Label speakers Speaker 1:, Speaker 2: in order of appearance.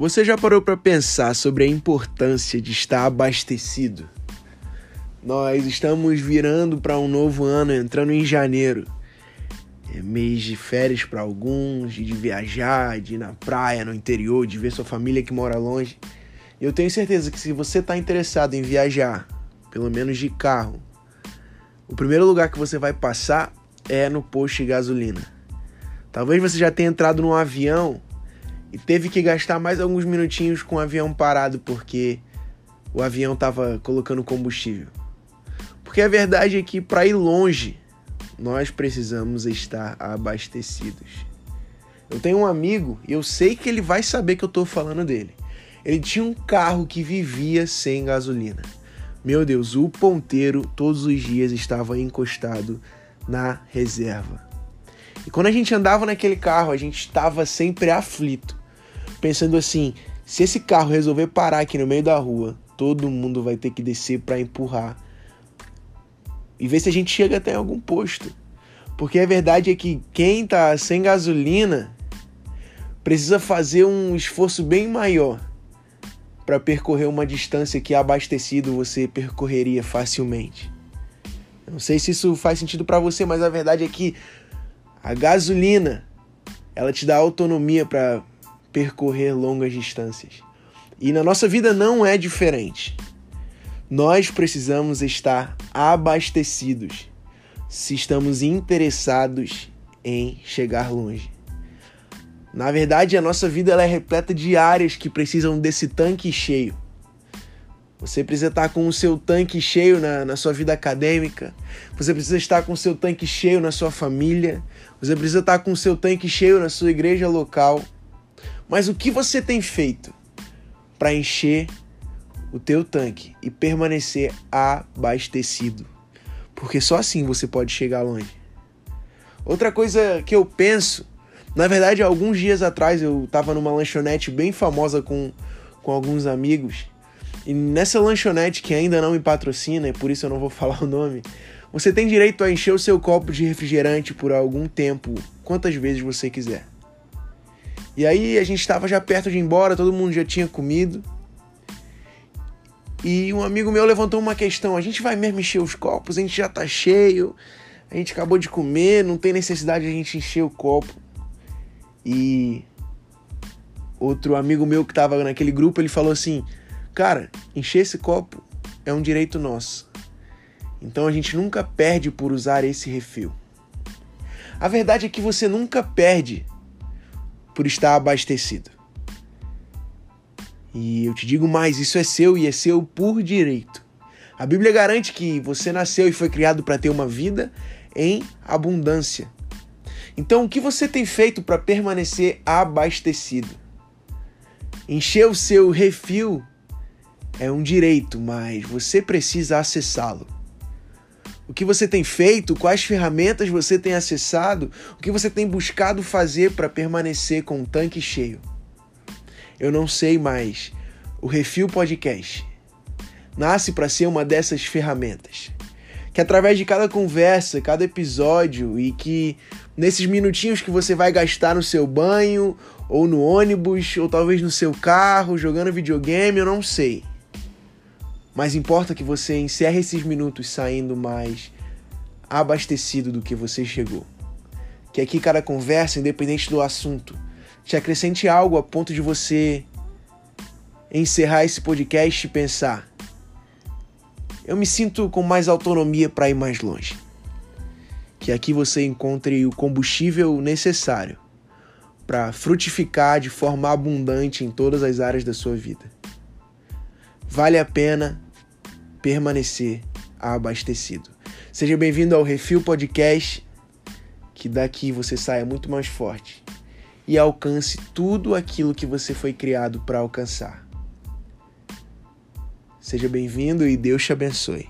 Speaker 1: Você já parou para pensar sobre a importância de estar abastecido? Nós estamos virando para um novo ano, entrando em janeiro. É mês de férias para alguns, de viajar, de ir na praia, no interior, de ver sua família que mora longe. Eu tenho certeza que se você está interessado em viajar, pelo menos de carro, o primeiro lugar que você vai passar é no posto de gasolina. Talvez você já tenha entrado num avião e teve que gastar mais alguns minutinhos com o avião parado porque o avião estava colocando combustível. Porque a verdade é que para ir longe, nós precisamos estar abastecidos. Eu tenho um amigo e eu sei que ele vai saber que eu estou falando dele. Ele tinha um carro que vivia sem gasolina. Meu Deus, o ponteiro todos os dias estava encostado na reserva. E quando a gente andava naquele carro, a gente estava sempre aflito pensando assim: se esse carro resolver parar aqui no meio da rua, todo mundo vai ter que descer para empurrar e ver se a gente chega até algum posto. Porque a verdade é que quem tá sem gasolina precisa fazer um esforço bem maior para percorrer uma distância que abastecido você percorreria facilmente. Não sei se isso faz sentido para você, mas a verdade é que a gasolina ela te dá autonomia para percorrer longas distâncias. E na nossa vida não é diferente. Nós precisamos estar abastecidos se estamos interessados em chegar longe. Na verdade, a nossa vida ela é repleta de áreas que precisam desse tanque cheio. Você precisa estar com o seu tanque cheio na, na sua vida acadêmica. Você precisa estar com o seu tanque cheio na sua família. Você precisa estar com o seu tanque cheio na sua igreja local. Mas o que você tem feito para encher o teu tanque e permanecer abastecido? Porque só assim você pode chegar longe. Outra coisa que eu penso, na verdade, alguns dias atrás eu estava numa lanchonete bem famosa com, com alguns amigos. E nessa lanchonete que ainda não me patrocina, e por isso eu não vou falar o nome, você tem direito a encher o seu copo de refrigerante por algum tempo, quantas vezes você quiser. E aí a gente estava já perto de ir embora, todo mundo já tinha comido. E um amigo meu levantou uma questão: a gente vai mesmo encher os copos? A gente já tá cheio, a gente acabou de comer, não tem necessidade de a gente encher o copo. E outro amigo meu que tava naquele grupo, ele falou assim: Cara, encher esse copo é um direito nosso. Então a gente nunca perde por usar esse refil. A verdade é que você nunca perde por estar abastecido. E eu te digo mais: isso é seu e é seu por direito. A Bíblia garante que você nasceu e foi criado para ter uma vida em abundância. Então, o que você tem feito para permanecer abastecido? Encher o seu refil é um direito, mas você precisa acessá-lo o que você tem feito, quais ferramentas você tem acessado, o que você tem buscado fazer para permanecer com o tanque cheio. Eu não sei mais. O Refil Podcast nasce para ser uma dessas ferramentas. Que através de cada conversa, cada episódio e que nesses minutinhos que você vai gastar no seu banho, ou no ônibus, ou talvez no seu carro, jogando videogame, eu não sei mas importa que você encerre esses minutos saindo mais abastecido do que você chegou. Que aqui cada conversa, independente do assunto, te acrescente algo a ponto de você encerrar esse podcast e pensar: eu me sinto com mais autonomia para ir mais longe. Que aqui você encontre o combustível necessário para frutificar de forma abundante em todas as áreas da sua vida vale a pena permanecer abastecido. Seja bem-vindo ao Refil Podcast, que daqui você saia muito mais forte e alcance tudo aquilo que você foi criado para alcançar. Seja bem-vindo e Deus te abençoe.